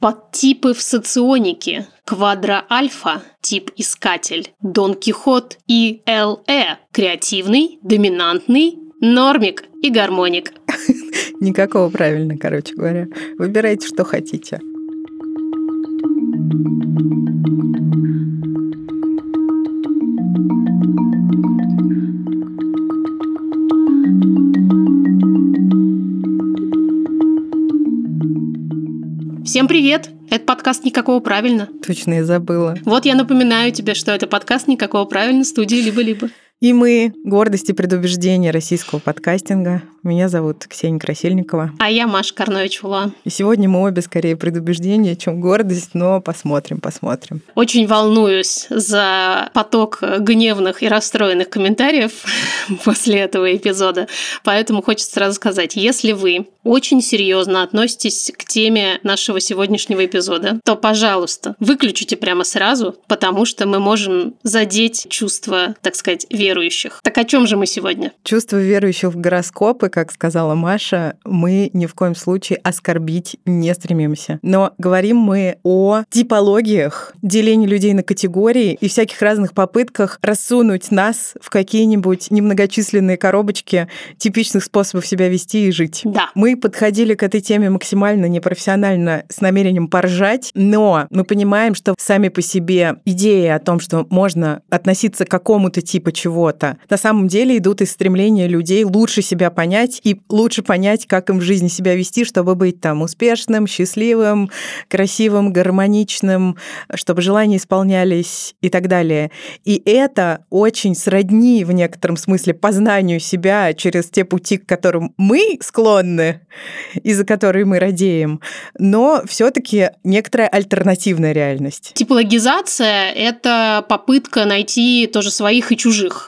Подтипы в соционике. Квадро-альфа – тип искатель. Дон Кихот и ЛЭ – креативный, доминантный, нормик и гармоник. Никакого правильно, короче говоря. Выбирайте, что хотите. Всем привет! Это подкаст «Никакого правильно». Точно, я забыла. Вот я напоминаю тебе, что это подкаст «Никакого правильно» студии «Либо-либо». И мы – гордость и предубеждение российского подкастинга. Меня зовут Ксения Красильникова. А я Маша Карнович-Ула. И сегодня мы обе скорее предубеждение, чем гордость, но посмотрим, посмотрим. Очень волнуюсь за поток гневных и расстроенных комментариев после этого эпизода. Поэтому хочется сразу сказать, если вы очень серьезно относитесь к теме нашего сегодняшнего эпизода, то, пожалуйста, выключите прямо сразу, потому что мы можем задеть чувства, так сказать, верующих. Так о чем же мы сегодня? Чувство верующих в гороскопы, как сказала Маша, мы ни в коем случае оскорбить не стремимся. Но говорим мы о типологиях, делении людей на категории и всяких разных попытках рассунуть нас в какие-нибудь немногочисленные коробочки типичных способов себя вести и жить. Да. Мы подходили к этой теме максимально непрофессионально с намерением поржать, но мы понимаем, что сами по себе идеи о том, что можно относиться к какому-то типу чего-то, на самом деле идут из стремления людей лучше себя понять и лучше понять, как им в жизни себя вести, чтобы быть там успешным, счастливым, красивым, гармоничным, чтобы желания исполнялись и так далее. И это очень сродни в некотором смысле познанию себя через те пути, к которым мы склонны и за которые мы радеем, но все-таки некоторая альтернативная реальность. Типологизация — это попытка найти тоже своих и чужих.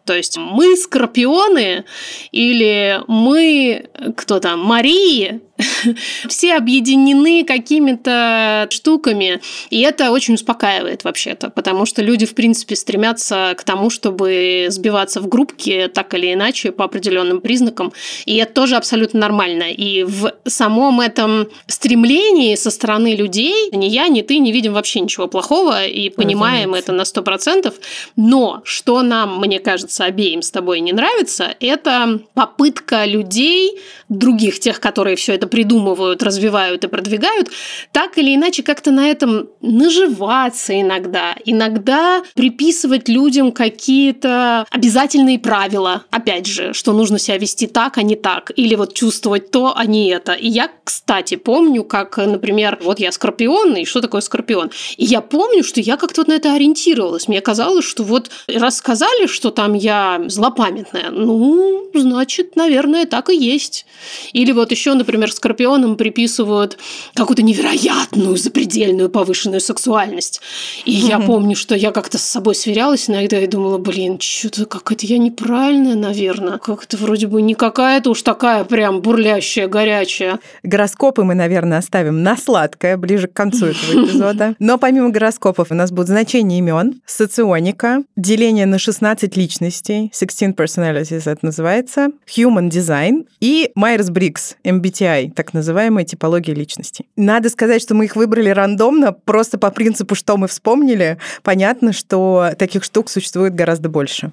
То есть мы скорпионы или мы, кто там, Марии, все объединены какими-то штуками, и это очень успокаивает вообще-то, потому что люди, в принципе, стремятся к тому, чтобы сбиваться в группки так или иначе по определенным признакам, и это тоже абсолютно нормально. И в самом этом стремлении со стороны людей ни я, ни ты не видим вообще ничего плохого и понимаем Разумеется. это на сто процентов, но что нам, мне кажется, кажется, обеим с тобой не нравится, это попытка людей, других тех, которые все это придумывают, развивают и продвигают, так или иначе как-то на этом наживаться иногда. Иногда приписывать людям какие-то обязательные правила. Опять же, что нужно себя вести так, а не так. Или вот чувствовать то, а не это. И я, кстати, помню, как, например, вот я скорпион, и что такое скорпион? И я помню, что я как-то вот на это ориентировалась. Мне казалось, что вот рассказали, что там я злопамятная. Ну, значит, наверное, так и есть. Или вот еще, например, скорпионам приписывают какую-то невероятную, запредельную повышенную сексуальность. И я помню, что я как-то с собой сверялась иногда и думала, блин, что-то как это я неправильная, наверное. Как это вроде бы не какая-то уж такая прям бурлящая, горячая. Гороскопы мы, наверное, оставим на сладкое ближе к концу этого эпизода. Но помимо гороскопов у нас будут значения имен, соционика, деление на 16 личностей, личностей, 16 Personalities это называется, Human Design и Myers-Briggs, MBTI, так называемая типология личности. Надо сказать, что мы их выбрали рандомно, просто по принципу, что мы вспомнили. Понятно, что таких штук существует гораздо больше.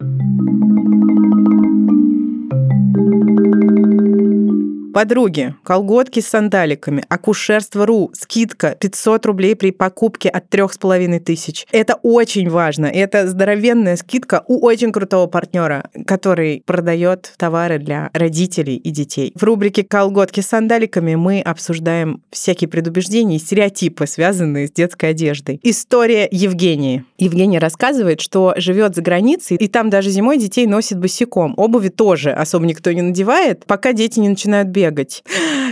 Подруги, колготки с сандаликами, акушерство.ру, скидка 500 рублей при покупке от 3,5 тысяч. Это очень важно. Это здоровенная скидка у очень крутого партнера, который продает товары для родителей и детей. В рубрике «Колготки с сандаликами» мы обсуждаем всякие предубеждения и стереотипы, связанные с детской одеждой. История Евгении. Евгения рассказывает, что живет за границей, и там даже зимой детей носит босиком. Обуви тоже особо никто не надевает, пока дети не начинают бегать бегать.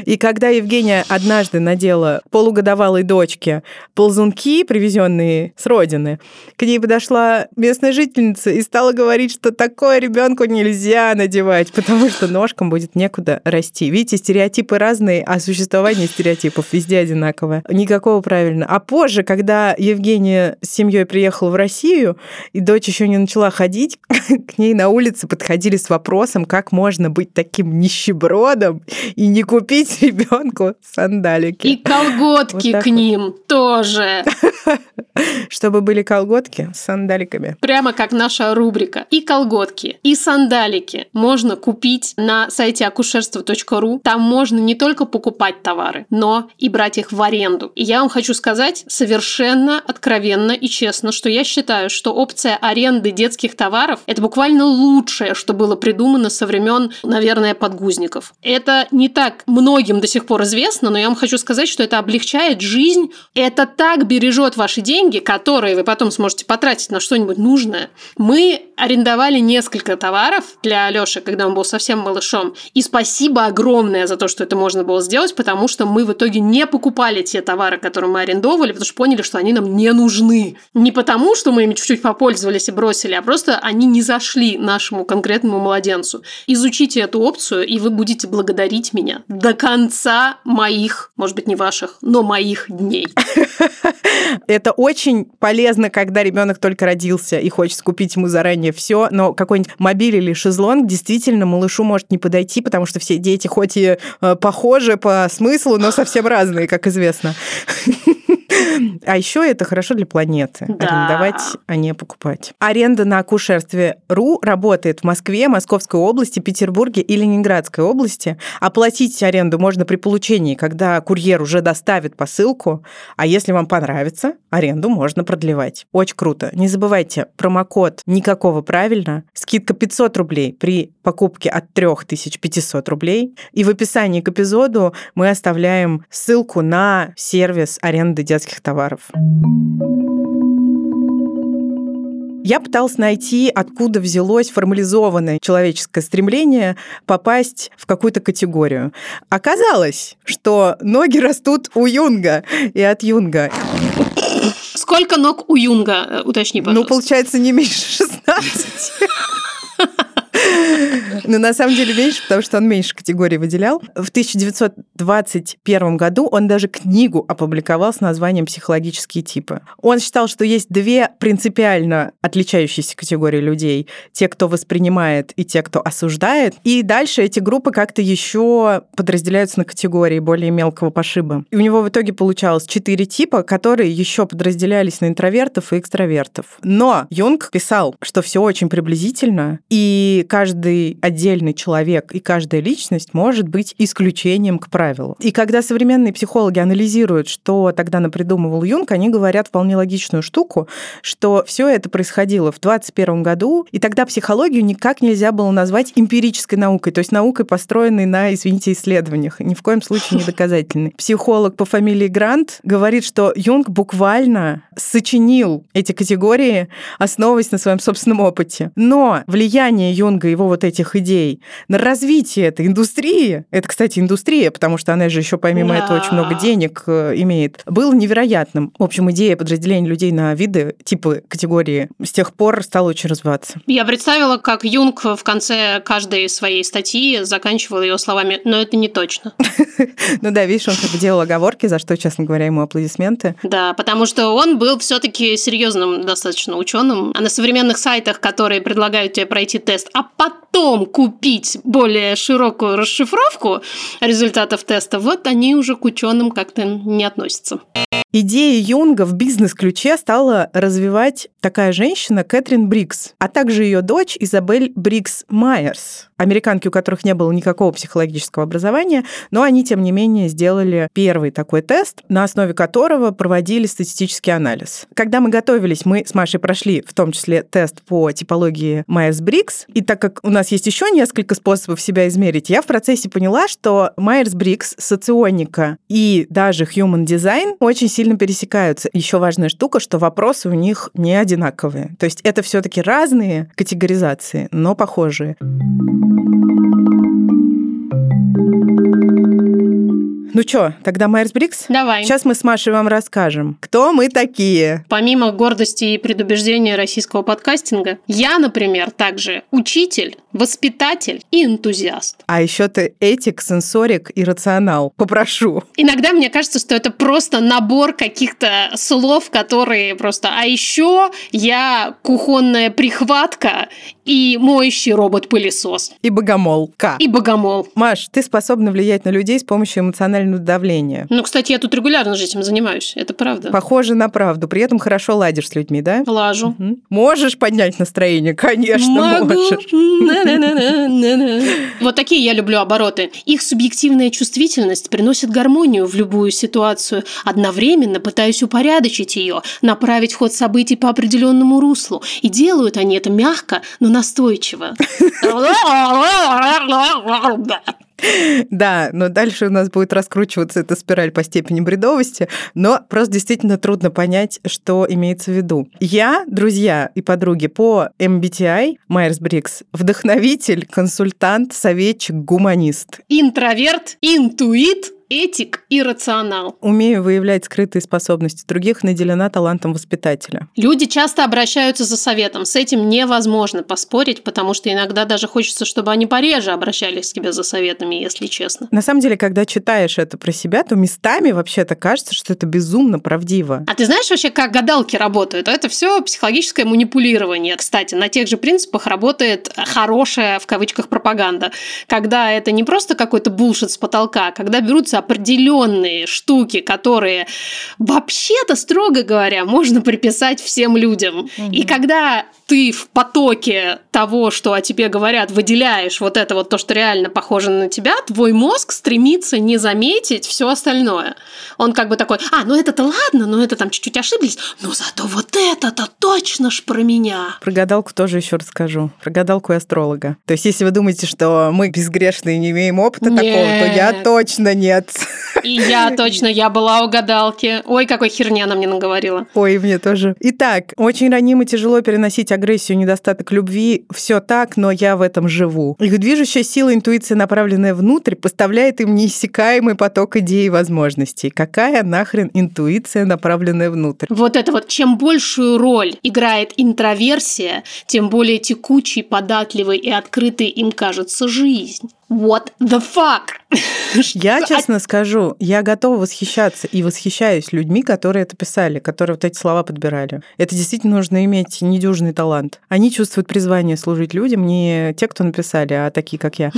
И когда Евгения однажды надела полугодовалой дочке ползунки, привезенные с родины, к ней подошла местная жительница и стала говорить, что такое ребенку нельзя надевать, потому что ножкам будет некуда расти. Видите, стереотипы разные, а существование стереотипов везде одинаковое. Никакого правильно. А позже, когда Евгения с семьей приехала в Россию, и дочь еще не начала ходить, к ней на улице подходили с вопросом, как можно быть таким нищебродом и не купить ребенку сандалики. И колготки Вот к вот. ним тоже. Чтобы были колготки с сандаликами. Прямо как наша рубрика. И колготки, и сандалики можно купить на сайте акушерство.ру. Там можно не только покупать товары, но и брать их в аренду. И я вам хочу сказать совершенно откровенно и честно, что я считаю, что опция аренды детских товаров – это буквально лучшее, что было придумано со времен, наверное, подгузников. Это не так многим до сих пор известно, но я вам хочу сказать, что это облегчает жизнь. Это так бережет ваши деньги, которые вы потом сможете потратить на что-нибудь нужное. Мы арендовали несколько товаров для Алёши, когда он был совсем малышом. И спасибо огромное за то, что это можно было сделать, потому что мы в итоге не покупали те товары, которые мы арендовали, потому что поняли, что они нам не нужны. Не потому, что мы ими чуть-чуть попользовались и бросили, а просто они не зашли нашему конкретному младенцу. Изучите эту опцию, и вы будете благодарить меня до конца моих, может быть, не ваших, но моих дней. Это очень полезно, когда ребенок только родился и хочется купить ему заранее все, но какой-нибудь мобиль или шезлонг действительно малышу может не подойти, потому что все дети хоть и э, похожи по смыслу, но совсем разные, как известно. А еще это хорошо для планеты. Да. Арендовать, а не покупать. Аренда на акушерстве РУ работает в Москве, Московской области, Петербурге и Ленинградской области. Оплатить аренду можно при получении, когда курьер уже доставит посылку. А если вам понравится, аренду можно продлевать. Очень круто. Не забывайте, промокод «Никакого правильно», скидка 500 рублей при покупке от 3500 рублей. И в описании к эпизоду мы оставляем ссылку на сервис аренды детских товаров. Я пыталась найти, откуда взялось формализованное человеческое стремление попасть в какую-то категорию. Оказалось, что ноги растут у Юнга и от Юнга. Сколько ног у Юнга, э, уточни, Ну, пожалуйста. получается, не меньше 16. Но на самом деле меньше, потому что он меньше категории выделял. В 1921 году он даже книгу опубликовал с названием «Психологические типы». Он считал, что есть две принципиально отличающиеся категории людей. Те, кто воспринимает, и те, кто осуждает. И дальше эти группы как-то еще подразделяются на категории более мелкого пошиба. И у него в итоге получалось четыре типа, которые еще подразделялись на интровертов и экстравертов. Но Юнг писал, что все очень приблизительно, и каждый отдельный человек и каждая личность может быть исключением к правилу. И когда современные психологи анализируют, что тогда напридумывал Юнг, они говорят вполне логичную штуку, что все это происходило в 21 году, и тогда психологию никак нельзя было назвать эмпирической наукой, то есть наукой, построенной на, извините, исследованиях, ни в коем случае не доказательной. Психолог по фамилии Грант говорит, что Юнг буквально сочинил эти категории, основываясь на своем собственном опыте. Но влияние Юнга и его вот этих идей на развитие этой индустрии, это, кстати, индустрия, потому что она же еще помимо Да. этого очень много денег э, имеет, было невероятным. В общем, идея подразделения людей на виды, типы категории с тех пор стала очень развиваться. Я представила, как Юнг в конце каждой своей статьи заканчивал ее словами «но это не точно». Ну да, видишь, он как бы делал оговорки, за что, честно говоря, ему аплодисменты. Да, потому что он был все-таки серьезным достаточно ученым. А на современных сайтах, которые предлагают тебе пройти тест, а потом Ciao купить более широкую расшифровку результатов теста, вот они уже к ученым как-то не относятся. Идеи Юнга в бизнес-ключе стала развивать такая женщина Кэтрин Брикс, а также ее дочь Изабель Брикс Майерс, американки, у которых не было никакого психологического образования, но они, тем не менее, сделали первый такой тест, на основе которого проводили статистический анализ. Когда мы готовились, мы с Машей прошли в том числе тест по типологии Майерс-Брикс, и так как у нас есть еще несколько способов себя измерить, я в процессе поняла, что Майерс-Брикс, соционика и даже Human Design очень сильно пересекаются. Еще важная штука, что вопросы у них не одинаковые. То есть это все-таки разные категоризации, но похожие. Ну что, тогда Майерс-Брикс? Давай. Сейчас мы с Машей вам расскажем, кто мы такие. Помимо гордости и предубеждения российского подкастинга, я, например, также учитель, воспитатель и энтузиаст. А еще ты этик, сенсорик и рационал. Попрошу. Иногда мне кажется, что это просто набор каких-то слов, которые просто... А еще я кухонная прихватка и моющий робот-пылесос. И богомол. К. И богомол. Маш, ты способна влиять на людей с помощью эмоционального давления. Ну, кстати, я тут регулярно же этим занимаюсь. Это правда. Похоже на правду. При этом хорошо ладишь с людьми, да? Лажу. Мгм. Можешь поднять настроение? Конечно, Могу. можешь. Вот такие я люблю обороты. Их субъективная чувствительность приносит гармонию в любую ситуацию. Одновременно пытаюсь упорядочить ее, направить ход событий по определенному руслу. И делают они это мягко, но настойчиво. Да, но дальше у нас будет раскручиваться эта спираль по степени бредовости, но просто действительно трудно понять, что имеется в виду. Я, друзья и подруги по MBTI, Майерс-Брикс, вдохновитель, консультант, советчик, гуманист. Интроверт, интуит, этик и рационал. Умею выявлять скрытые способности других, наделена талантом воспитателя. Люди часто обращаются за советом. С этим невозможно поспорить, потому что иногда даже хочется, чтобы они пореже обращались к тебе за советами, если честно. На самом деле, когда читаешь это про себя, то местами вообще-то кажется, что это безумно правдиво. А ты знаешь вообще, как гадалки работают? Это все психологическое манипулирование. Кстати, на тех же принципах работает хорошая, в кавычках, пропаганда. Когда это не просто какой-то булшит с потолка, а когда берутся определенные штуки, которые вообще-то, строго говоря, можно приписать всем людям. И когда ты в потоке того, что о тебе говорят, выделяешь вот это вот то, что реально похоже на тебя, твой мозг стремится не заметить все остальное. Он как бы такой, а, ну это-то ладно, ну это там чуть-чуть ошиблись, но зато вот это-то точно ж про меня. Про гадалку тоже еще расскажу. Про гадалку и астролога. То есть, если вы думаете, что мы безгрешные и не имеем опыта такого, то я Нет. точно нет. И я точно, я была у гадалки. Ой, какой херня она мне наговорила. Ой, мне тоже. Итак, очень ранимо и тяжело переносить агрессию, недостаток любви. Все так, но я в этом живу. Их движущая сила, интуиция, направленная внутрь, поставляет им неиссякаемый поток идей и возможностей. Какая нахрен интуиция, направленная внутрь? Вот это вот, чем большую роль играет интроверсия, тем более текучей, податливой и открытой им кажется жизнь. What the fuck? Я, честно скажу, я готова восхищаться и восхищаюсь людьми, которые это писали, которые вот эти слова подбирали. Это действительно нужно иметь недюжный талант. Они чувствуют призвание служить людям, не те, кто написали, а такие, как я.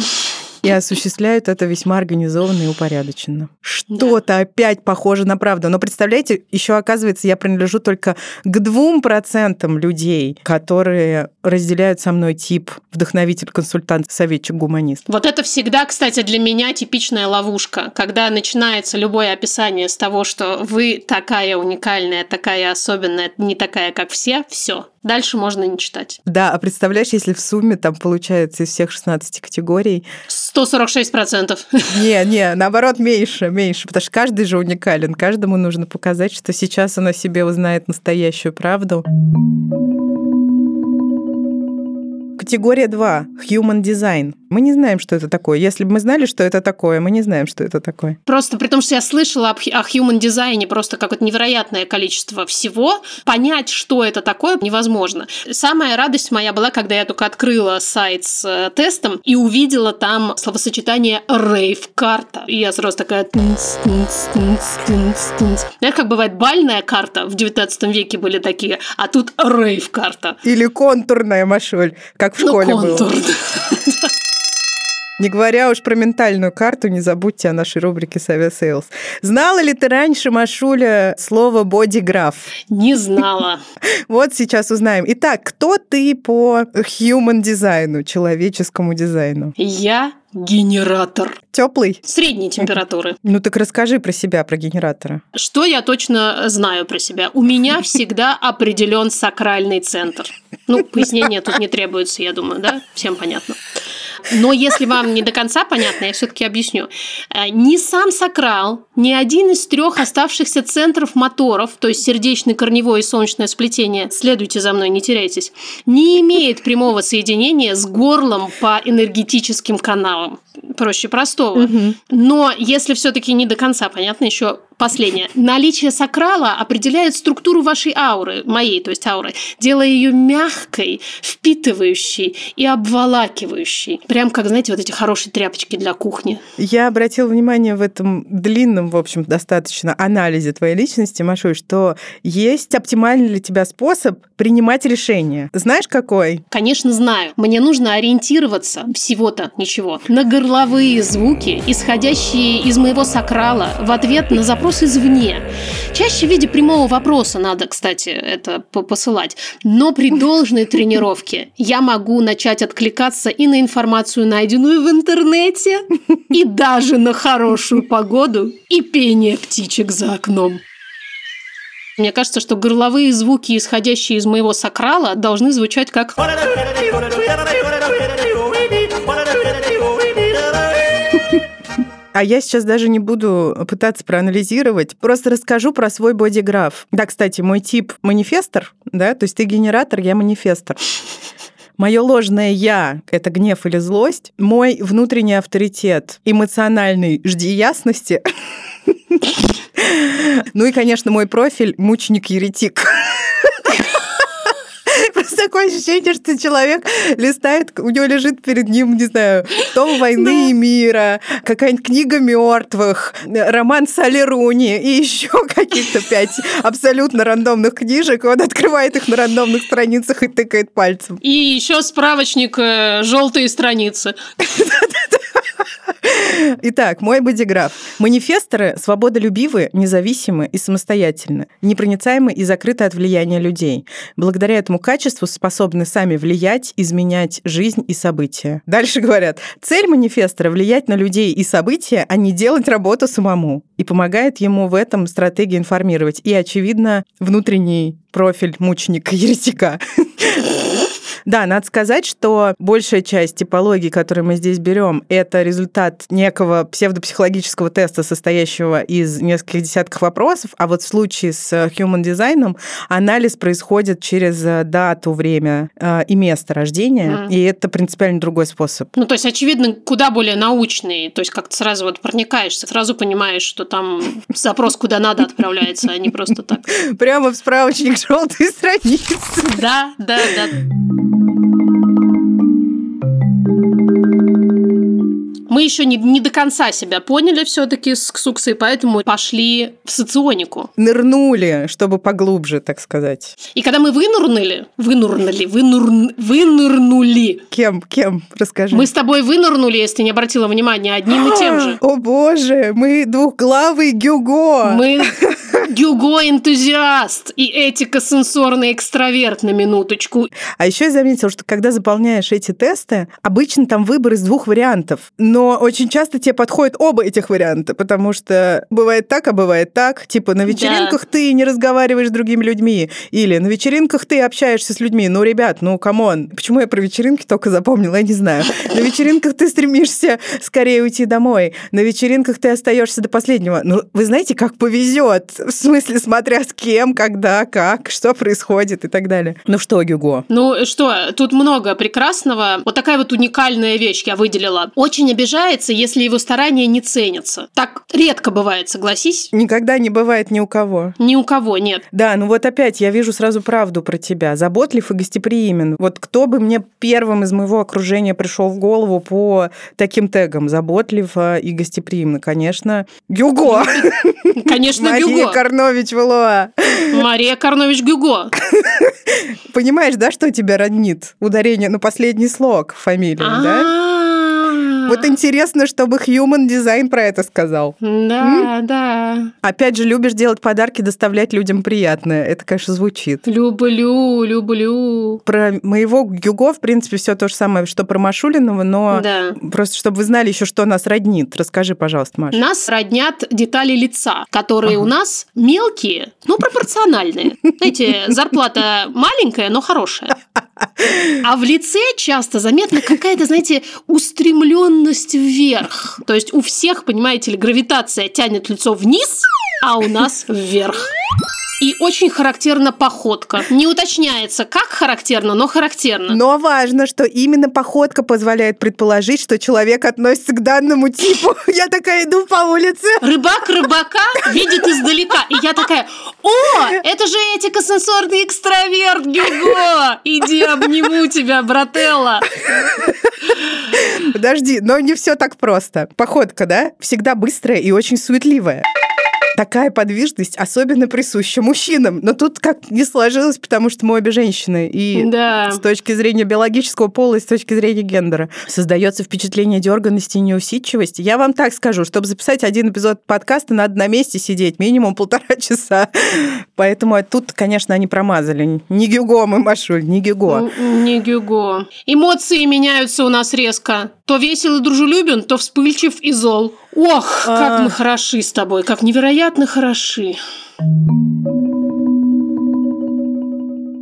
И осуществляют это весьма организованно и упорядоченно. Что-то опять похоже на правду. Но представляете, еще оказывается, я принадлежу только к двум процентам людей, которые разделяют со мной тип вдохновитель, консультант, советчик, гуманист. Вот это всегда, кстати, для меня типичная ловушка, когда начинается любое описание с того, что вы такая уникальная, такая особенная, не такая, как все, все. Дальше можно не читать. Да, а представляешь, если в сумме там получается из всех 16 категорий, 146%. Не, не, наоборот, меньше, меньше, потому что каждый же уникален, каждому нужно показать, что сейчас он о себе узнает настоящую правду. Категория 2. Human Design. Мы не знаем, что это такое. Если бы мы знали, что это такое, мы не знаем, что это такое. Просто при том, что я слышала об о human дизайне просто какое-то невероятное количество всего, понять, что это такое, невозможно. Самая радость моя была, когда я только открыла сайт с э, тестом и увидела там словосочетание рейв-карта. И я сразу такая... тынц, тынц, тынц, тынц, тынц. Знаешь, как бывает бальная карта, в 19 веке были такие, а тут рейв-карта. Или контурная, Машуль, как в Ну, школе было. Не говоря уж про ментальную карту, не забудьте о нашей рубрике Savia Sales. Знала ли ты раньше, Машуля, слово бодиграф? Не знала. Вот сейчас узнаем. Итак, кто ты по human дизайну, человеческому дизайну? Я генератор. Теплый? Средней температуры. Ну так расскажи про себя, про генератора. Что я точно знаю про себя? У меня всегда определен сакральный центр. Ну, пояснения тут не требуется, я думаю, да? Всем понятно. Но если вам не до конца понятно, я все-таки объясню. Э, Ни сам сакрал, ни один из трех оставшихся центров моторов, то есть сердечный, корневой и солнечное сплетение, следуйте за мной, не теряйтесь, не имеет прямого соединения с горлом по энергетическим каналам. Проще простого. Но если все-таки не до конца понятно, еще последнее. Наличие сакрала определяет структуру вашей ауры, моей, то есть ауры, делая ее мягкой, впитывающей и обволакивающей. Прям как, знаете, вот эти хорошие тряпочки для кухни. Я обратила внимание в этом длинном, в общем, достаточно анализе твоей личности, Машуль, что есть оптимальный для тебя способ принимать решения. Знаешь, какой? Конечно, знаю. Мне нужно ориентироваться всего-то ничего на горловые звуки, исходящие из моего сакрала в ответ на запрос извне. Чаще в виде прямого вопроса надо, кстати, это посылать. Но при должной тренировке я могу начать откликаться и на информацию, найденную в интернете, и даже на хорошую погоду и пение птичек за окном. Мне кажется, что горловые звуки, исходящие из моего сакрала, должны звучать как... А я сейчас даже не буду пытаться проанализировать, просто расскажу про свой бодиграф. Да, кстати, мой тип манифестор, да, то есть ты генератор, я манифестор. Мое ложное «я» — это гнев или злость. Мой внутренний авторитет эмоциональный «жди ясности». Ну и, конечно, мой профиль «мученик-еретик». Просто такое ощущение, что человек листает, у него лежит перед ним, не знаю, том войны и мира, какая-нибудь книга мертвых, роман Салли Руни и еще каких-то пять абсолютно рандомных книжек. Он открывает их на рандомных страницах и тыкает пальцем. И еще справочник э, желтые страницы. Итак, мой бодиграф. Манифесторы свободолюбивы, независимы и самостоятельны, непроницаемы и закрыты от влияния людей. Благодаря этому качеству способны сами влиять, изменять жизнь и события. Дальше говорят, цель манифестора – влиять на людей и события, а не делать работу самому. И помогает ему в этом стратегия информировать. И, очевидно, внутренний профиль мученика-еретика. Да, надо сказать, что большая часть типологии, которую мы здесь берем, это результат некого псевдопсихологического теста, состоящего из нескольких десятков вопросов, а вот в случае с human дизайном анализ происходит через э, дату, время э, и место рождения, mm. и это принципиально другой способ. Ну, то есть, очевидно, куда более научный, то есть как-то сразу вот проникаешься, сразу понимаешь, что там запрос куда надо отправляется, а не просто так. Прямо в справочник желтой страницы. Да, да, да. Мы еще не, не до конца себя поняли все-таки с Ксуксой, поэтому пошли в соционику. Нырнули, чтобы поглубже, так сказать. И когда мы вынурнули, вынурнули, вынур, вынырнули. Кем, кем? Расскажи. Мы с тобой вынырнули, если не обратила внимания, одним и тем же. О боже, мы двухглавый Гюго. Мы Гюго-энтузиаст и этико-сенсорный экстраверт на минуточку. А еще я заметила, что когда заполняешь эти тесты, обычно там выбор из двух вариантов. Но очень часто тебе подходят оба этих варианта, потому что бывает так, а бывает так. Типа на вечеринках да. ты не разговариваешь с другими людьми, или на вечеринках ты общаешься с людьми. Ну, ребят, ну, come on. Почему я про вечеринки только запомнила, я не знаю. На вечеринках ты стремишься скорее уйти домой. На вечеринках ты остаешься до последнего. Ну, вы знаете, как повезет смысле, смотря с кем, когда, как, что происходит и так далее. Ну что, Гюго? Ну что, тут много прекрасного. Вот такая вот уникальная вещь я выделила. Очень обижается, если его старания не ценятся. Так редко бывает, согласись? Никогда не бывает ни у кого. Ни у кого, нет. Да, ну вот опять я вижу сразу правду про тебя. Заботлив и гостеприимен. Вот кто бы мне первым из моего окружения пришел в голову по таким тегам? Заботлив и гостеприимно, конечно. Гюго! Конечно, Гюго. Карнович Валуа. Мария Карнович Гюго. Понимаешь, да, что тебя роднит? Ударение на последний слог фамилии, да? Вот интересно, чтобы Human Design про это сказал. Да, да. Опять же, любишь делать подарки, доставлять людям приятное. Это, конечно, звучит. Люблю, люблю. Про моего Гюго, в принципе, все то же самое, что про Машулинова, но да. просто чтобы вы знали еще, что нас роднит. Расскажи, пожалуйста, Маша. Нас роднят детали лица, которые ага. у нас мелкие, но пропорциональные. Знаете, зарплата маленькая, но хорошая. А в лице часто заметна какая-то, знаете, устремленность вверх. То есть у всех, понимаете ли, гравитация тянет лицо вниз, а у нас вверх. И очень характерна походка. Не уточняется, как характерно, но характерно. Но важно, что именно походка позволяет предположить, что человек относится к данному типу. Я такая иду по улице. Рыбак рыбака видит издалека. И я такая, о, это же этико-сенсорный экстраверт, Гюго! Иди обниму тебя, брателла. Подожди, но не все так просто. Походка, да, всегда быстрая и очень суетливая такая подвижность особенно присуща мужчинам. Но тут как не сложилось, потому что мы обе женщины. И да. с точки зрения биологического пола и с точки зрения гендера создается впечатление дерганности и неусидчивости. Я вам так скажу, чтобы записать один эпизод подкаста, надо на месте сидеть минимум полтора часа. Поэтому тут, конечно, они промазали. Не Гюго мы, Машуль, не Гюго. Не Гюго. Эмоции меняются у нас резко. То весел и дружелюбен, то вспыльчив и зол. Ох, как а... мы хороши с тобой, как невероятно хороши.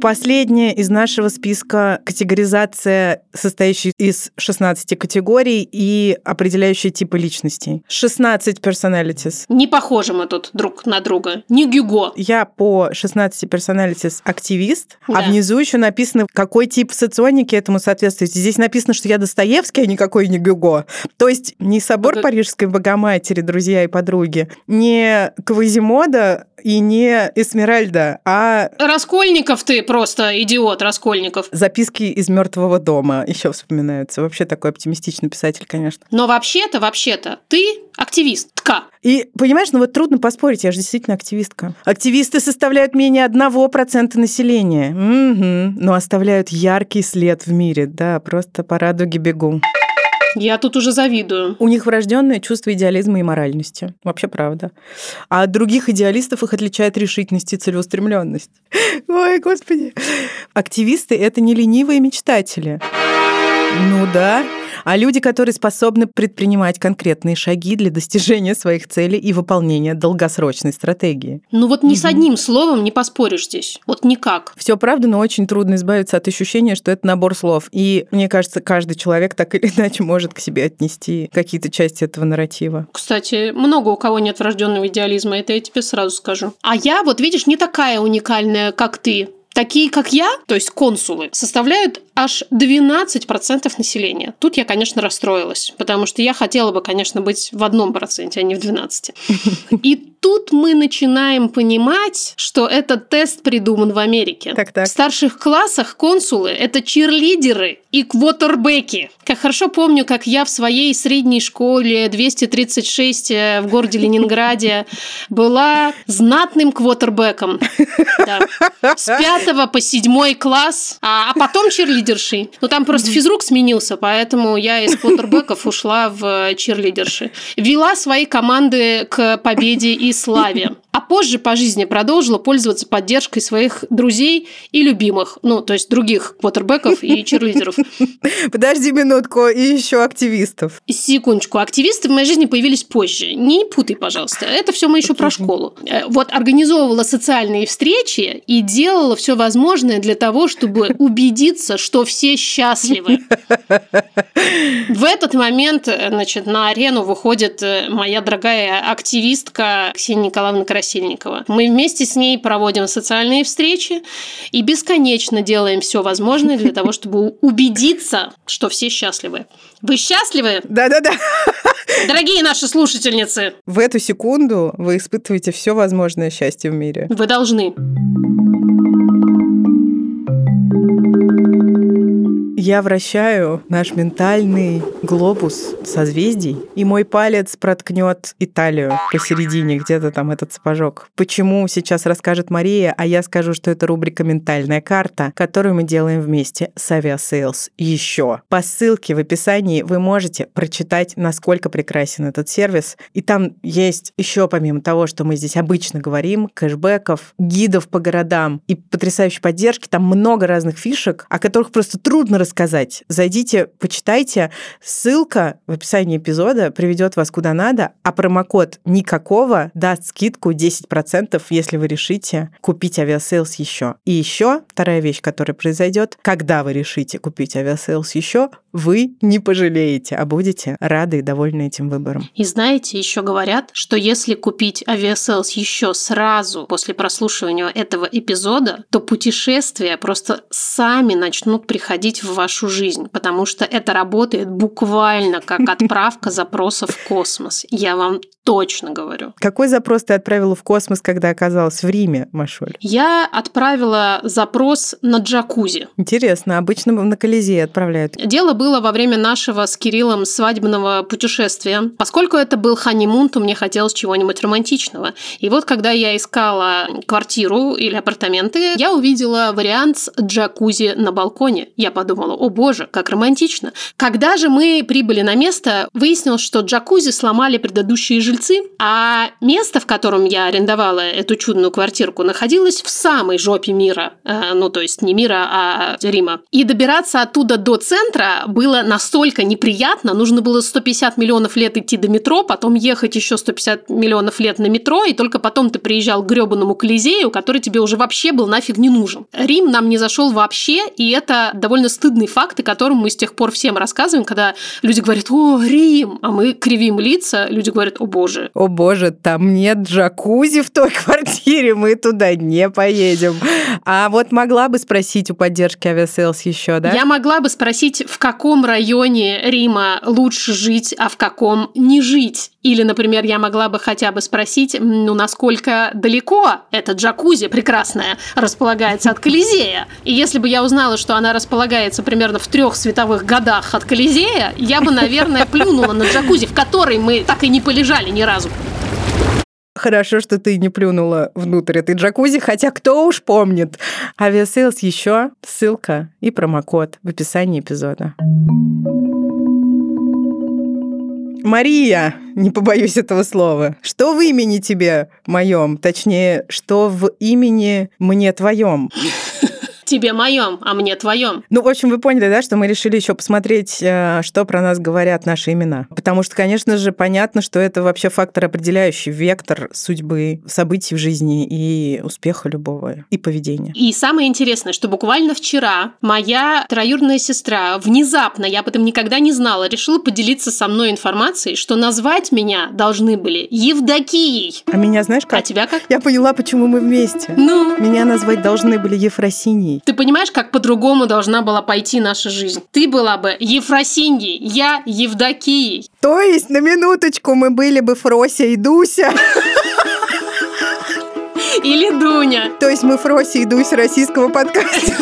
Последняя из нашего списка категоризация, состоящая из 16 категорий и определяющая типы личностей. 16 personalities. Не похожи мы тут друг на друга. Не Гюго. Я по 16 personalities активист, а да. а внизу еще написано, какой тип соционики этому соответствует. Здесь написано, что я Достоевский, а никакой не Гюго. То есть не собор Это... Парижской Богоматери, друзья и подруги, не Квазимода и не Эсмеральда, а... Раскольников ты просто идиот, Раскольников. Записки из мертвого дома еще вспоминаются. Вообще такой оптимистичный писатель, конечно. Но вообще-то, вообще-то, ты активистка. И, понимаешь, ну вот трудно поспорить, я же действительно активистка. Активисты составляют менее одного процента населения, угу. но оставляют яркий след в мире, да, просто по радуге бегу. Я тут уже завидую. У них врожденное чувство идеализма и моральности. Вообще правда. А от других идеалистов их отличает решительность и целеустремленность. Ой, господи. Активисты — это не ленивые мечтатели. Ну да, а люди, которые способны предпринимать конкретные шаги для достижения своих целей и выполнения долгосрочной стратегии. Ну вот ни угу. с одним словом не поспоришь здесь. Вот никак. Все правда, но очень трудно избавиться от ощущения, что это набор слов. И мне кажется, каждый человек так или иначе может к себе отнести какие-то части этого нарратива. Кстати, много у кого нет врожденного идеализма, это я тебе сразу скажу. А я, вот видишь, не такая уникальная, как ты. Такие, как я, то есть консулы, составляют аж 12% населения. Тут я, конечно, расстроилась, потому что я хотела бы, конечно, быть в одном проценте, а не в 12. И тут мы начинаем понимать, что этот тест придуман в Америке. Так, так. В старших классах консулы – это чирлидеры и квотербеки. Как хорошо помню, как я в своей средней школе 236 э, в городе Ленинграде была знатным квотербеком. Да. С пятого по седьмой класс, а, а потом чирлидершей. Ну, там просто физрук сменился, поэтому я из квотербеков ушла в чирлидерши. Вела свои команды к победе и славе а позже по жизни продолжила пользоваться поддержкой своих друзей и любимых, ну, то есть других квотербеков и черлидеров. Подожди минутку, и еще активистов. Секундочку, активисты в моей жизни появились позже. Не путай, пожалуйста, это все мы еще про школу. Э, вот организовывала социальные встречи и делала все возможное для того, чтобы убедиться, что все счастливы. В этот момент, э, значит, на арену выходит э, моя дорогая активистка Ксения Николаевна Красильникова Красильникова. Мы вместе с ней проводим социальные встречи и бесконечно делаем все возможное для того, чтобы убедиться, что все счастливы. Вы счастливы? Да-да-да. Дорогие наши слушательницы. В эту секунду вы испытываете все возможное счастье в мире. Вы должны. Я вращаю наш ментальный глобус созвездий, и мой палец проткнет Италию посередине, где-то там этот сапожок. Почему сейчас расскажет Мария, а я скажу, что это рубрика «Ментальная карта», которую мы делаем вместе с Aviasales. Еще. По ссылке в описании вы можете прочитать, насколько прекрасен этот сервис. И там есть еще, помимо того, что мы здесь обычно говорим, кэшбэков, гидов по городам и потрясающей поддержки, там много разных фишек, о которых просто трудно рассказать. Зайдите, почитайте. Ссылка в описании эпизода приведет вас куда надо, а промокод никакого даст скидку 10%, если вы решите купить авиасейлс еще. И еще вторая вещь, которая произойдет, когда вы решите купить авиасейлс еще, вы не пожалеете, а будете рады и довольны этим выбором. И знаете, еще говорят, что если купить авиасейлс еще сразу после прослушивания этого эпизода, то путешествия просто сами начнут приходить в вашу жизнь, потому что это работает буквально как отправка запроса в космос. Я вам точно говорю. Какой запрос ты отправила в космос, когда оказалась в Риме, Машуль? Я отправила запрос на джакузи. Интересно, обычно на Колизее отправляют. Дело было во время нашего с Кириллом свадебного путешествия. Поскольку это был ханимун, то мне хотелось чего-нибудь романтичного. И вот, когда я искала квартиру или апартаменты, я увидела вариант с джакузи на балконе. Я подумала, о боже, как романтично. Когда же мы прибыли на место, выяснилось, что джакузи сломали предыдущие жильцы жильцы, а место, в котором я арендовала эту чудную квартирку, находилось в самой жопе мира. Э, ну, то есть не мира, а Рима. И добираться оттуда до центра было настолько неприятно. Нужно было 150 миллионов лет идти до метро, потом ехать еще 150 миллионов лет на метро, и только потом ты приезжал к гребаному Колизею, который тебе уже вообще был нафиг не нужен. Рим нам не зашел вообще, и это довольно стыдный факт, о котором мы с тех пор всем рассказываем, когда люди говорят, о, Рим, а мы кривим лица, люди говорят, о, боже. О боже, там нет джакузи в той квартире, мы туда не поедем. А вот могла бы спросить у поддержки авиасейлс еще, да? Я могла бы спросить, в каком районе Рима лучше жить, а в каком не жить. Или, например, я могла бы хотя бы спросить, ну, насколько далеко эта джакузи прекрасная располагается от Колизея. И если бы я узнала, что она располагается примерно в трех световых годах от Колизея, я бы, наверное, плюнула на джакузи, в которой мы так и не полежали ни разу. Хорошо, что ты не плюнула внутрь этой джакузи, хотя кто уж помнит. Авиасейлс еще, ссылка и промокод в описании эпизода. Мария, не побоюсь этого слова, что в имени тебе моем, точнее, что в имени мне твоем? тебе моем, а мне твоем. Ну, в общем, вы поняли, да, что мы решили еще посмотреть, э, что про нас говорят наши имена. Потому что, конечно же, понятно, что это вообще фактор определяющий, вектор судьбы, событий в жизни и успеха любого, и поведения. И самое интересное, что буквально вчера моя троюродная сестра внезапно, я об этом никогда не знала, решила поделиться со мной информацией, что назвать меня должны были Евдокией. А меня знаешь как? А тебя как? Я поняла, почему мы вместе. Ну? Меня назвать должны были Ефросиньей. Ты понимаешь, как по-другому должна была пойти наша жизнь? Ты была бы Ефросиньей, я Евдокией. То есть, на минуточку, мы были бы Фрося и Дуся. Или Дуня. То есть мы Фрося и Дуся российского подкаста.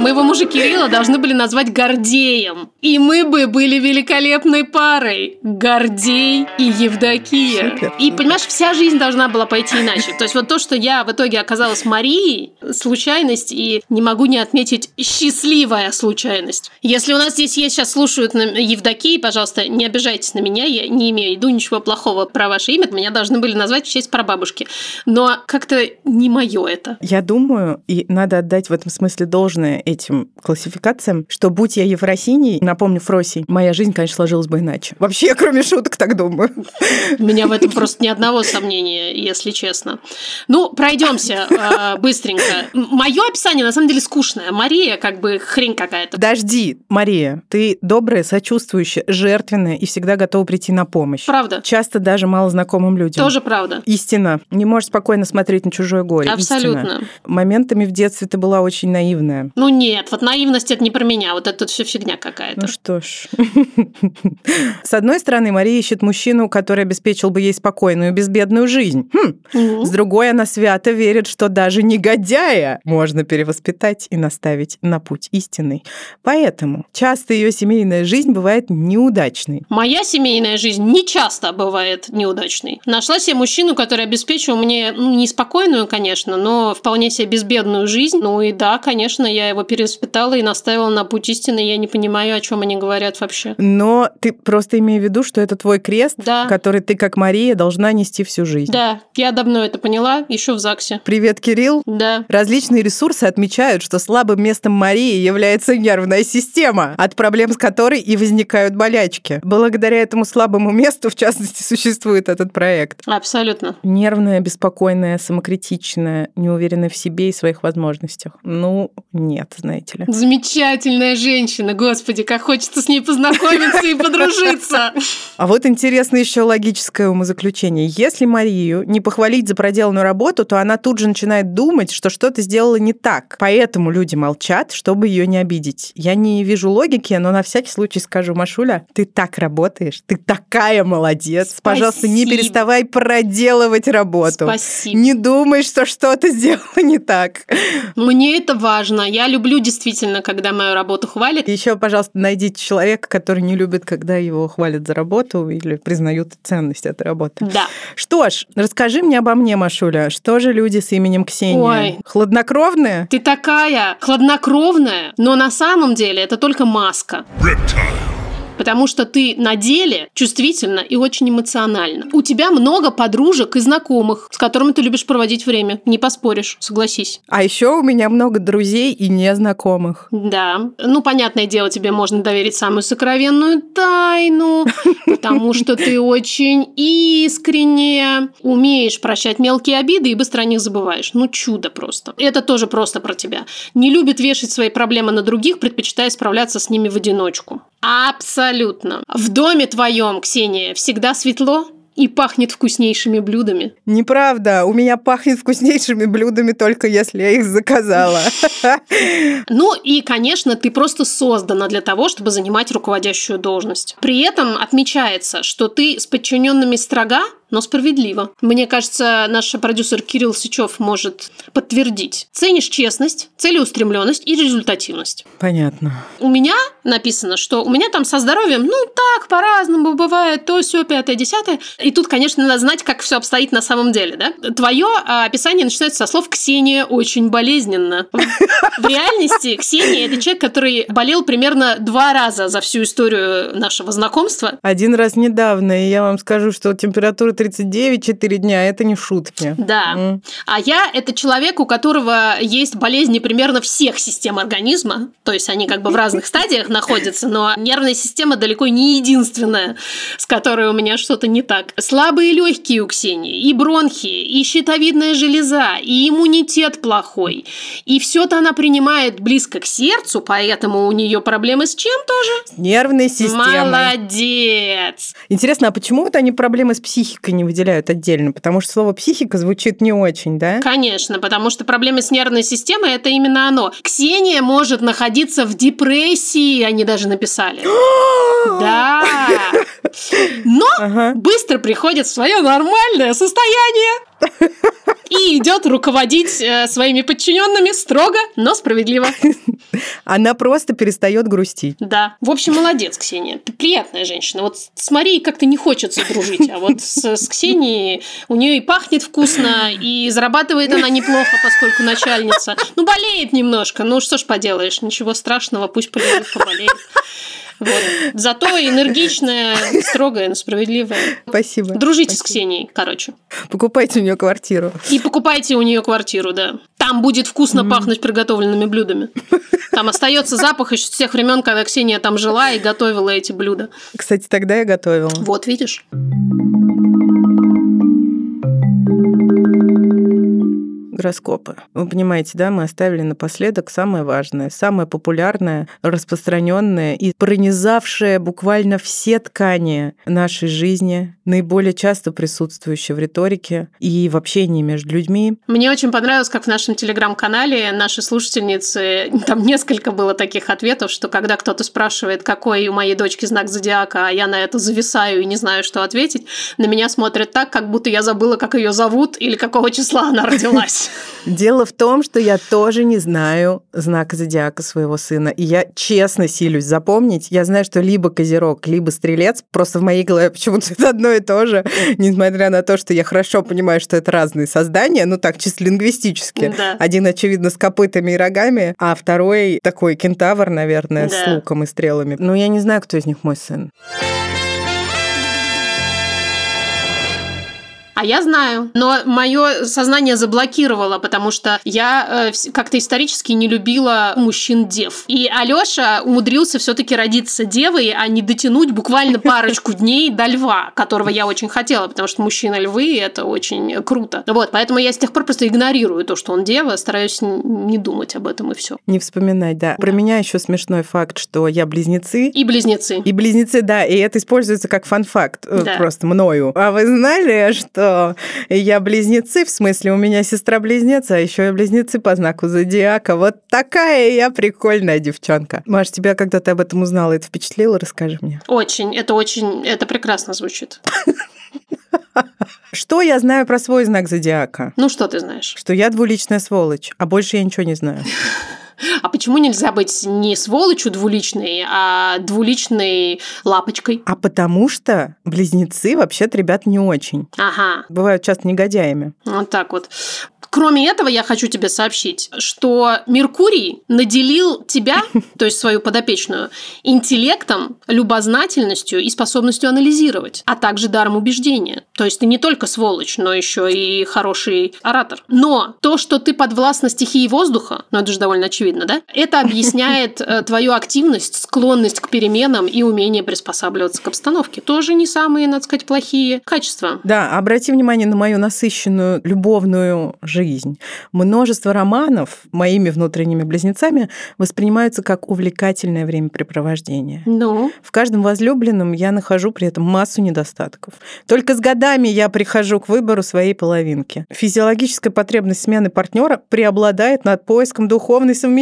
Моего мужа Кирилла должны были назвать Гордеем. И мы бы были великолепной парой. Гордей и Евдокия. Супер. И, понимаешь, вся жизнь должна была пойти иначе. То есть вот то, что я в итоге оказалась Марией, случайность, и не могу не отметить счастливая случайность. Если у нас здесь есть сейчас слушают Евдокии, пожалуйста, не обижайтесь на меня, я не имею в виду ничего плохого про ваше имя, меня должны были назвать в честь прабабушки. Но как-то не мое это. Я думаю, и надо отдать в этом смысле должное этим классификациям, что будь я Евросиней, напомню, Фросий, моя жизнь, конечно, сложилась бы иначе. Вообще, я кроме шуток так думаю. У меня в этом просто ни одного сомнения, если честно. Ну, пройдемся э, быстренько. Мое описание, на самом деле, скучное. Мария, как бы, хрень какая-то. Подожди, Мария, ты добрая, сочувствующая, жертвенная и всегда готова прийти на помощь. Правда. Часто даже малознакомым людям. Тоже правда. Истина. Не можешь спокойно смотреть на чужое горе. Абсолютно. Истина. Моментами в детстве ты была очень наивная. Ну, нет, вот наивность это не про меня, вот это все фигня какая-то. Ну что ж. С одной стороны, Мария ищет мужчину, который обеспечил бы ей спокойную, безбедную жизнь. Хм. С другой, она свято верит, что даже негодяя можно перевоспитать и наставить на путь истинный. Поэтому часто ее семейная жизнь бывает неудачной. Моя семейная жизнь не часто бывает неудачной. Нашла себе мужчину, который обеспечил мне, ну, неспокойную, конечно, но вполне себе безбедную жизнь. Ну и да, конечно, я его перевоспитала и наставила на путь истины. Я не понимаю, о чем они говорят вообще. Но ты просто имей в виду, что это твой крест, Да. который ты, как Мария, должна нести всю жизнь. Да, я давно это поняла, еще в ЗАГСе. Привет, Кирилл. Да. Различные ресурсы отмечают, что слабым местом Марии является нервная система, от проблем с которой и возникают болячки. Благодаря этому слабому месту, в частности, существует этот проект. Абсолютно. Нервная, беспокойная, самокритичная, неуверенная в себе и своих возможностях. Ну, нет, знаете ли. Замечательная женщина, господи, как хочется с ней познакомиться и подружиться. А вот интересно еще логическое умозаключение. Если Марию не похвалить за проделанную работу, то она тут же начинает думать, что что-то сделала не так. Поэтому люди молчат, чтобы ее не обидеть. Я не вижу логики, но на всякий случай скажу, Машуля, ты так работаешь, ты такая молодец. Пожалуйста, не Спасибо. переставай проделывать работу. Спасибо. Не думай, что что-то сделала не так. Мне это важно. Я люблю действительно, когда мою работу хвалят. Еще, пожалуйста, найдите человека, который не любит, когда его хвалят за работу или признают ценность этой работы. Да. Что ж, расскажи мне обо мне, Машуля. Что же люди с именем Ксения? Ой. Хладнокровные? Ты такая хладнокровная, но на самом деле это только маска. Потому что ты на деле чувствительна и очень эмоциональна. У тебя много подружек и знакомых, с которыми ты любишь проводить время. Не поспоришь, согласись. А еще у меня много друзей и незнакомых. Да. Ну, понятное дело, тебе можно доверить самую сокровенную тайну, потому что ты очень искренне умеешь прощать мелкие обиды и быстро о них забываешь. Ну, чудо просто. Это тоже просто про тебя. Не любит вешать свои проблемы на других, предпочитая справляться с ними в одиночку. Абсолютно. В доме твоем, Ксения, всегда светло и пахнет вкуснейшими блюдами. Неправда, у меня пахнет вкуснейшими блюдами только если я их заказала. Ну и, конечно, ты просто создана для того, чтобы занимать руководящую должность. При этом отмечается, что ты с подчиненными строга, но справедливо. Мне кажется, наш продюсер Кирилл Сычев может подтвердить. Ценишь честность, целеустремленность и результативность. Понятно. У меня написано, что у меня там со здоровьем, ну так, по-разному бывает, то, все, пятое, десятое. И тут, конечно, надо знать, как все обстоит на самом деле, да? Твое а, описание начинается со слов «Ксения очень болезненно». В реальности Ксения – это человек, который болел примерно два раза за всю историю нашего знакомства. Один раз недавно, и я вам скажу, что температура 39 4 дня, это не шутки. Да. М. А я – это человек, у которого есть болезни примерно всех систем организма. То есть они как бы в разных стадиях находятся, но нервная система далеко не единственная, с которой у меня что-то не так. Слабые легкие у Ксении, и бронхи, и щитовидная железа, и иммунитет плохой. И все-то она принимает близко к сердцу, поэтому у нее проблемы с чем тоже? С Нервной системой. Молодец! Интересно, а почему вот они проблемы с психикой не выделяют отдельно? Потому что слово психика звучит не очень, да? Конечно, потому что проблемы с нервной системой – это именно оно. Ксения может находиться в депрессии, они даже написали. Да. Но Ага. быстро приходит в свое нормальное состояние и идет руководить э, своими подчиненными строго, но справедливо. Она просто перестает грустить. Да. В общем, молодец, Ксения. Ты приятная женщина. Вот с Марией как-то не хочется дружить, а вот с, с Ксенией у нее и пахнет вкусно, и зарабатывает она неплохо, поскольку начальница. Ну, болеет немножко. Ну, что ж поделаешь, ничего страшного, пусть полежит, поболеет. Вот. Зато энергичная, строгая, но справедливая. Спасибо. Дружите с Ксенией, короче. Покупайте у нее квартиру. И покупайте у нее квартиру, да. Там будет вкусно пахнуть приготовленными блюдами. Там остается запах еще с тех времен, когда Ксения там жила и готовила эти блюда. Кстати, тогда я готовила. Вот, видишь? Гороскопы. Вы понимаете, да, мы оставили напоследок самое важное, самое популярное, распространенное и пронизавшее буквально все ткани нашей жизни, наиболее часто присутствующее в риторике и в общении между людьми. Мне очень понравилось, как в нашем телеграм-канале наши слушательницы, там несколько было таких ответов, что когда кто-то спрашивает, какой у моей дочки знак зодиака, а я на это зависаю и не знаю, что ответить, на меня смотрят так, как будто я забыла, как ее зовут или какого числа она родилась. Дело в том, что я тоже не знаю знака зодиака своего сына. И я честно силюсь запомнить. Я знаю, что либо козерог, либо стрелец. Просто в моей голове почему-то это одно и то же. Несмотря на то, что я хорошо понимаю, что это разные создания, ну так, чисто лингвистически. Да. Один, очевидно, с копытами и рогами, а второй такой кентавр, наверное, с Да. луком и стрелами. Ну, я не знаю, кто из них мой сын. А я знаю, но мое сознание заблокировало, потому что я э, как-то исторически не любила мужчин-дев. И Алёша умудрился все-таки родиться девой, а не дотянуть буквально парочку дней до льва, которого я очень хотела, потому что мужчина-львы – это очень круто. Вот, поэтому я с тех пор просто игнорирую то, что он дева, стараюсь не думать об этом и все. Не вспоминать, да. Про меня еще смешной факт, что я близнецы. И близнецы. И близнецы, да, и это используется как фан-факт э, Да. просто мною. А вы знали, что я близнецы, в смысле, у меня сестра-близнец, а еще и близнецы по знаку зодиака. Вот такая я прикольная девчонка. Маш, тебя, когда ты об этом узнала, это впечатлило? Расскажи мне. Очень, это очень, это прекрасно звучит. Что я знаю про свой знак зодиака? Ну, что ты знаешь? Что я двуличная сволочь, а больше я ничего не знаю. А почему нельзя быть не сволочью двуличной, а двуличной лапочкой? А потому что близнецы вообще-то, ребят, не очень. Ага, Бывают часто негодяями. вот так вот. Кроме этого, я хочу тебе сообщить, что Меркурий наделил тебя, то есть свою подопечную, интеллектом, любознательностью и способностью анализировать, а также даром убеждения. То есть ты не только сволочь, но еще и хороший оратор. Но то, что ты подвластна стихии воздуха, ну это же довольно очевидно, да? Это объясняет э, твою активность, склонность к переменам и умение приспосабливаться к обстановке. Тоже не самые, надо сказать, плохие качества. Да, обрати внимание на мою насыщенную любовную жизнь. Множество романов моими внутренними близнецами воспринимаются как увлекательное времяпрепровождение. Ну, В каждом возлюбленном я нахожу при этом массу недостатков. Только с годами я прихожу к выбору своей половинки. Физиологическая потребность смены партнера преобладает над поиском духовной совместимости,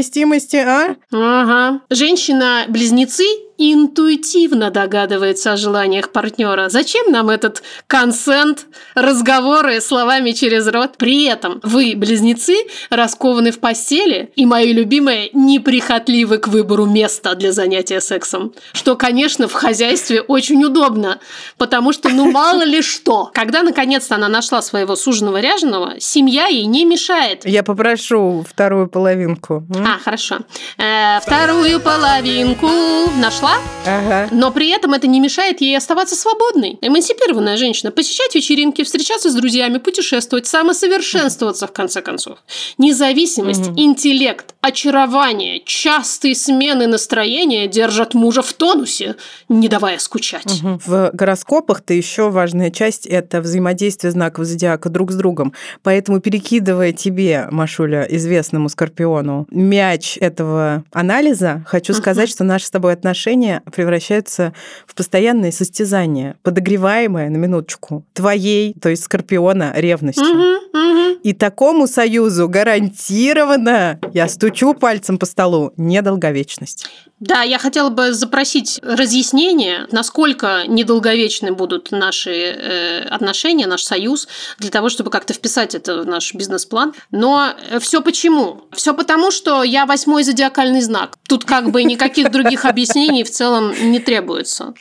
а? Ага. Женщина-близнецы интуитивно догадывается о желаниях партнера. Зачем нам этот консент, разговоры словами через рот? При этом вы, близнецы, раскованы в постели, и, мои любимые, неприхотливы к выбору места для занятия сексом. Что, конечно, в хозяйстве очень удобно, потому что, ну, мало ли что. Когда, наконец-то, она нашла своего суженого ряженого, семья ей не мешает. Я попрошу вторую половинку. А, хорошо. Э, вторую половинку нашла, Ага. но при этом это не мешает ей оставаться свободной. Эмансипированная женщина. Посещать вечеринки, встречаться с друзьями, путешествовать, самосовершенствоваться, в конце концов. Независимость, интеллект, очарование, частые смены настроения держат мужа в тонусе, не давая скучать. Мгм. В гороскопах-то еще важная часть – это взаимодействие знаков зодиака друг с другом. Поэтому, перекидывая тебе, Машуля, известному Скорпиону, мяч этого анализа, хочу сказать, что наши с тобой отношения превращаются в постоянное состязание, подогреваемое, на минуточку, твоей, то есть Скорпиона, ревностью. Мгм, мгм. И такому союзу гарантированно, я стучу пальцем по столу, недолговечность. Да, я хотела бы запросить разъяснение, насколько недолговечны будут наши э, отношения, наш союз, для того, чтобы как-то вписать это в наш бизнес-план. Но все почему? Все потому, что я восьмой зодиакальный знак. Тут как бы никаких других объяснений в целом не требуется.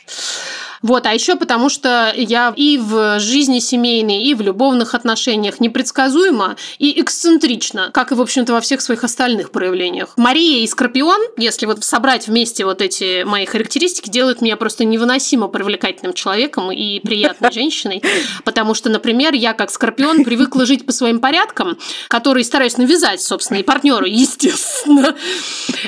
Вот, а еще потому, что я и в жизни семейной, и в любовных отношениях непредсказуема и эксцентрична, как и, в общем-то, во всех своих остальных проявлениях. Мария и Скорпион, если вот собрать вместе вот эти мои характеристики, делают меня просто невыносимо привлекательным человеком и приятной женщиной, потому что, например, я как Скорпион привыкла жить по своим порядкам, которые стараюсь навязать, собственно, и партнеру, естественно,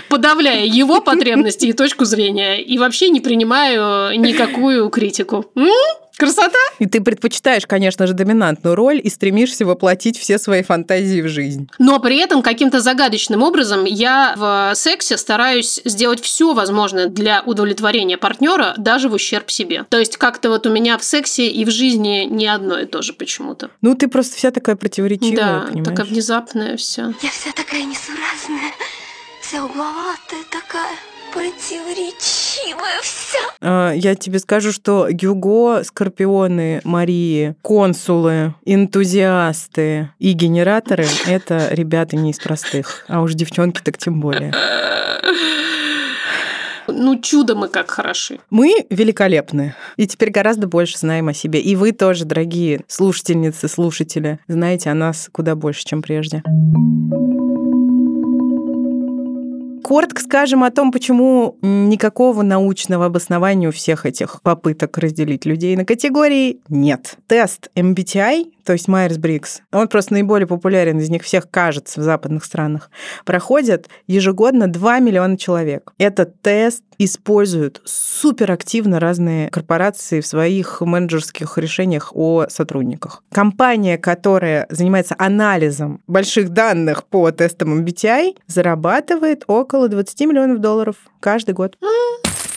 подавляя его потребности и точку зрения, и вообще не принимаю никакую критику. М? Красота? И ты предпочитаешь, конечно же, доминантную роль и стремишься воплотить все свои фантазии в жизнь. Но при этом каким-то загадочным образом я в сексе стараюсь сделать все возможное для удовлетворения партнера, даже в ущерб себе. То есть как-то вот у меня в сексе и в жизни не одно и то же почему-то. Ну, ты просто вся такая противоречивая, да, понимаешь? такая внезапная вся. Я вся такая несуразная, вся угловатая такая. Противоречивая вся. А, я тебе скажу, что Гюго, Скорпионы, Марии, консулы, энтузиасты и генераторы — это ребята не из простых. А уж девчонки так тем более. Ну, чудо мы как хороши. Мы великолепны. И теперь гораздо больше знаем о себе. И вы тоже, дорогие слушательницы, слушатели, знаете о нас куда больше, чем прежде. Коротко скажем о том, почему никакого научного обоснования у всех этих попыток разделить людей на категории нет. Тест MBTI то есть Майерс-Бриггс, он просто наиболее популярен из них всех, кажется, в западных странах, проходят ежегодно 2 миллиона человек. Этот тест используют суперактивно разные корпорации в своих менеджерских решениях о сотрудниках. Компания, которая занимается анализом больших данных по тестам MBTI, зарабатывает около 20 миллионов долларов каждый год.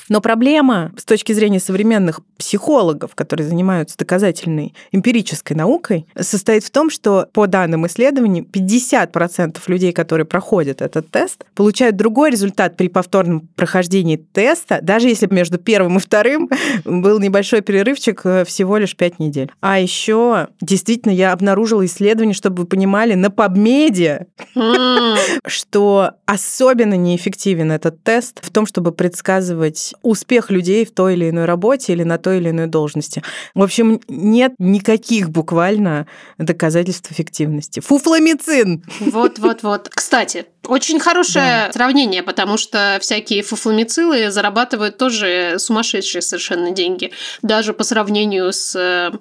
Но проблема с точки зрения современных психологов, которые занимаются доказательной эмпирической наукой, состоит в том, что по данным исследований 50% людей, которые проходят этот тест, получают другой результат при повторном прохождении теста, даже если между первым и вторым был небольшой перерывчик э, всего лишь 5 недель. А еще действительно я обнаружила исследование, чтобы вы понимали, на PubMed, что особенно неэффективен этот тест в том, чтобы предсказывать успех людей в той или иной работе или на той или иной должности. В общем, нет никаких буквально доказательств эффективности. Фуфламицин! Вот-вот-вот. Кстати, очень хорошее да. сравнение, потому что всякие фуфламицилы зарабатывают тоже сумасшедшие совершенно деньги, даже по сравнению с э,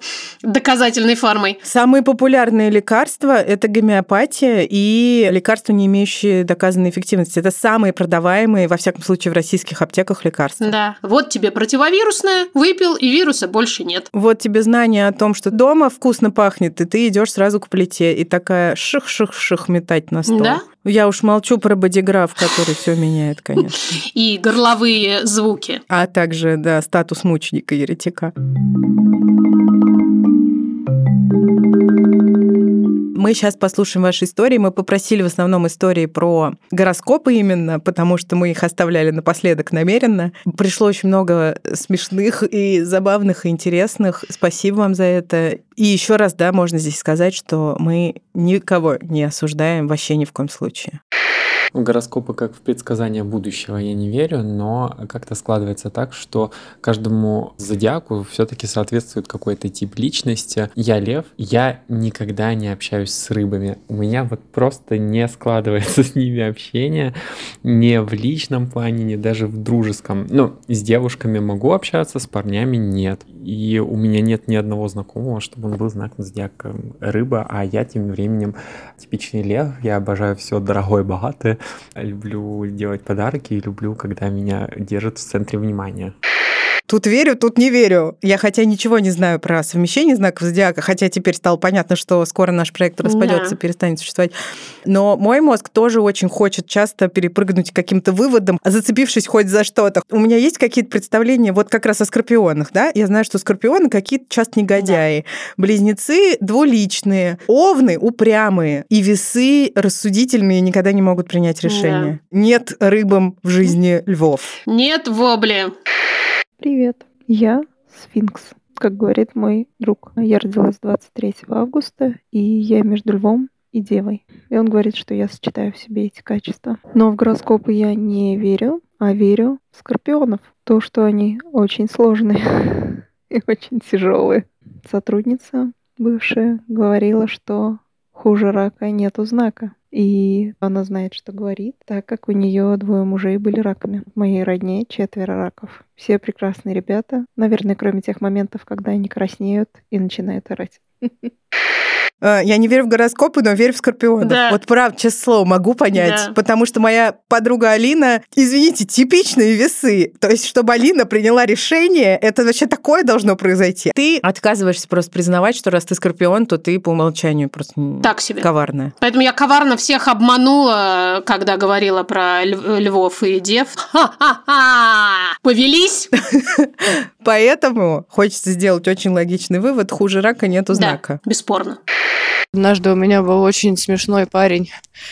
доказательной фармой. Самые популярные лекарства – это гомеопатия и лекарства, не имеющие доказанной эффективности. Это самые продаваемые, во всяком случае, в российских аптеках лекарства. Да. Вот тебе противовирусное, выпил, и вируса больше нет. Вот тебе знание о том, что дома вкусно пахнет, и ты идешь сразу к плите, и такая ших-ших-ших метать на стол. Да? Я уж молчу про бодиграф, который все меняет, конечно. И горловые звуки. А также, да, статус мученика-еретика. Мы сейчас послушаем ваши истории. Мы попросили в основном истории про гороскопы именно, потому что мы их оставляли напоследок намеренно. Пришло очень много смешных и забавных и интересных. Спасибо вам за это. И еще раз, да, можно здесь сказать, что мы никого не осуждаем вообще ни в коем случае. В гороскопы как в предсказания будущего я не верю, но как-то складывается так, что каждому зодиаку все-таки соответствует какой-то тип личности. Я лев, я никогда не общаюсь с рыбами. У меня вот просто не складывается с ними общение, не в личном плане, не даже в дружеском. Ну, с девушками могу общаться, с парнями нет. И у меня нет ни одного знакомого, чтобы он был знаком зодиака рыба, а я тем временем типичный лев. Я обожаю все дорогое, богатое. Люблю делать подарки и люблю, когда меня держат в центре внимания. Тут верю, тут не верю. Я хотя ничего не знаю про совмещение знаков зодиака, хотя теперь стало понятно, что скоро наш проект распадется, да. перестанет существовать. Но мой мозг тоже очень хочет часто перепрыгнуть к каким-то выводам, зацепившись хоть за что-то. У меня есть какие-то представления вот как раз о скорпионах, да? Я знаю, что скорпионы какие-то часто негодяи. Да. Близнецы двуличные, овны упрямые, и весы рассудительные никогда не могут принять решение. Да. Нет рыбам в жизни львов. Нет вобли. Привет, я Сфинкс. Как говорит мой друг, я родилась 23 августа, и я между львом и девой. И он говорит, что я сочетаю в себе эти качества. Но в гороскопы я не верю, а верю в скорпионов. То, что они очень сложные и очень тяжелые. Сотрудница бывшая говорила, что хуже рака нету знака. И она знает, что говорит, так как у нее двое мужей были раками. В моей родне четверо раков. Все прекрасные ребята, наверное, кроме тех моментов, когда они краснеют и начинают орать. Э, я не верю в гороскопы, но верю в скорпионов. Да. Вот правда, честное слово, могу понять. Да. Потому что моя подруга Алина, извините, типичные весы. То есть, чтобы Алина приняла решение, это вообще такое должно произойти. Ты отказываешься просто признавать, что раз ты скорпион, то ты по умолчанию просто так себе. коварная. Поэтому я коварно всех обманула, когда говорила про львов и дев. Ха-ха-ха! Повелись! Поэтому хочется сделать очень логичный вывод. Хуже рака нету знака. Бесспорно. Однажды у меня был очень смешной парень,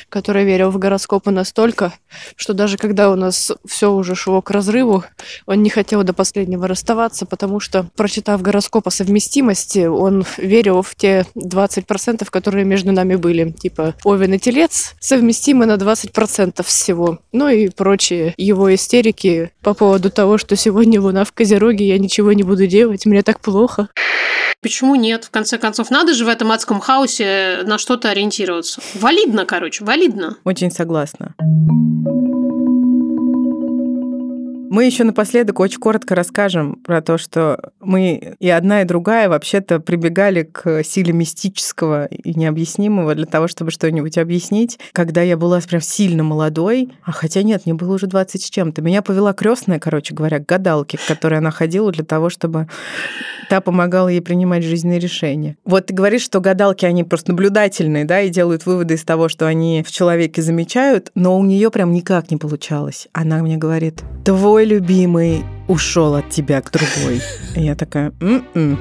который верил в гороскопы настолько, что даже когда у нас все уже шло к разрыву, он не хотел до последнего расставаться, потому что, прочитав гороскоп о совместимости, он верил в те 20%, которые между нами были. Типа, Овен и Телец совместимы на 20% всего. Ну и прочие его истерики по поводу того, что сегодня Луна в Козероге, я ничего не буду делать, мне так плохо. Почему нет? В конце концов, надо же в этом адском хаосе на что-то ориентироваться. Валидно, короче, валидно. Очень согласна. Мы еще напоследок очень коротко расскажем про то, что мы и одна, и другая вообще-то прибегали к силе мистического и необъяснимого для того, чтобы что-нибудь объяснить. Когда я была прям сильно молодой, а хотя нет, мне было уже 20 с чем-то, меня повела крестная, короче говоря, к гадалке, к которой она ходила для того, чтобы та помогала ей принимать жизненные решения. Вот ты говоришь, что гадалки, они просто наблюдательные, да, и делают выводы из того, что они в человеке замечают, но у нее прям никак не получалось. Она мне говорит, твой любимый ушел от тебя к другой. Я такая, м-м.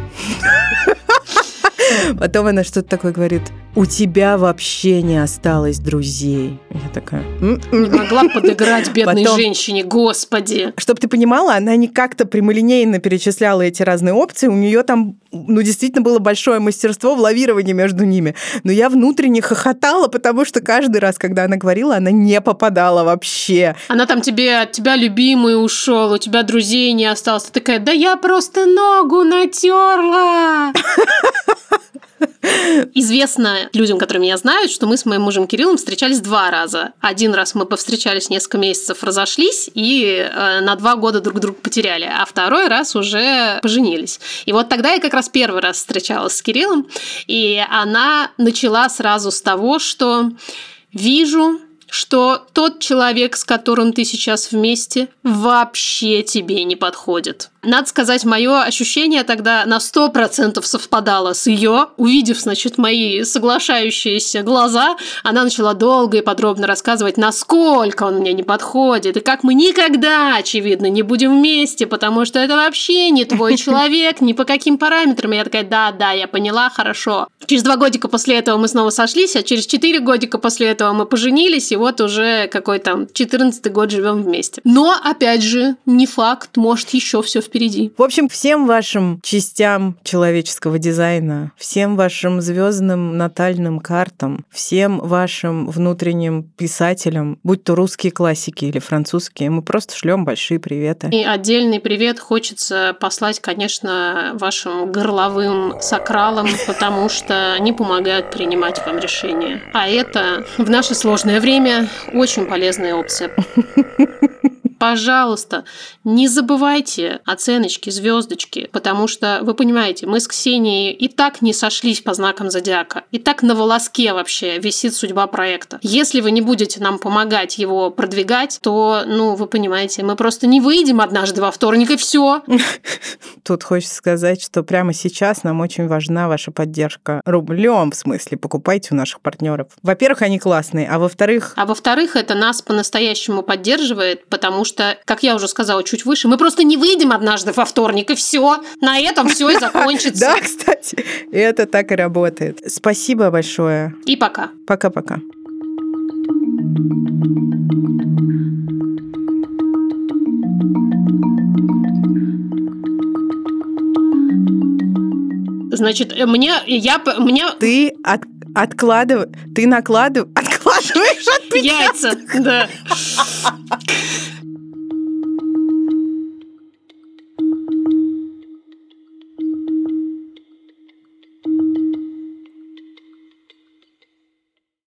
Потом она что-то такое говорит, у тебя вообще не осталось друзей. Я такая... «М-м». Не могла подыграть бедной Потом- женщине, господи. Чтобы ты понимала, она не как-то прямолинейно перечисляла эти разные опции. У нее там, ну, действительно было большое мастерство в лавировании между ними. Но я внутренне хохотала, потому что каждый раз, когда она говорила, она не попадала вообще. Она там тебе, от тебя любимый ушел, у тебя друзей не осталось. Ты такая, да я просто ногу натерла. Известно людям, которые меня знают, что мы с моим мужем Кириллом встречались два раза. Один раз мы повстречались несколько месяцев, разошлись и э, на два года друг друга потеряли, а второй раз уже поженились. И вот тогда я как раз первый раз встречалась с Кириллом, и она начала сразу с того, что вижу, что тот человек, с которым ты сейчас вместе, вообще тебе не подходит. Надо сказать, мое ощущение тогда на 100% совпадало с ее. Увидев, значит, мои соглашающиеся глаза, она начала долго и подробно рассказывать, насколько он мне не подходит, и как мы никогда, очевидно, не будем вместе, потому что это вообще не твой человек, ни по каким параметрам. Я такая, да, да, я поняла, хорошо. Через два годика после этого мы снова сошлись, а через четыре годика после этого мы поженились, и вот уже какой там 14 год живем вместе. Но, опять же, не факт, может, еще все впереди. В общем, всем вашим частям человеческого дизайна, всем вашим звездным натальным картам, всем вашим внутренним писателям, будь то русские классики или французские, мы просто шлем большие приветы. И отдельный привет хочется послать, конечно, вашим горловым сакралам, потому что они помогают принимать вам решения. А это в наше сложное время очень полезная опция. Пожалуйста, не забывайте оценочки, звездочки, потому что, вы понимаете, мы с Ксенией и так не сошлись по знакам зодиака, и так на волоске вообще висит судьба проекта. Если вы не будете нам помогать его продвигать, то, ну, вы понимаете, мы просто не выйдем однажды во вторник, и все. Тут хочется сказать, что прямо сейчас нам очень важна ваша поддержка рублем, в смысле, покупайте у наших партнеров. Во-первых, они классные, а во-вторых, А во-вторых, это нас по-настоящему поддерживает, потому что, как я уже сказала чуть выше, мы просто не выйдем однажды во вторник, и все. На этом все и закончится. да, кстати, это так и работает. Спасибо большое. И пока. Пока-пока. Значит, мне, я, мне Ты от, откладываешь, ты накладываешь, откладываешь от яйца, да.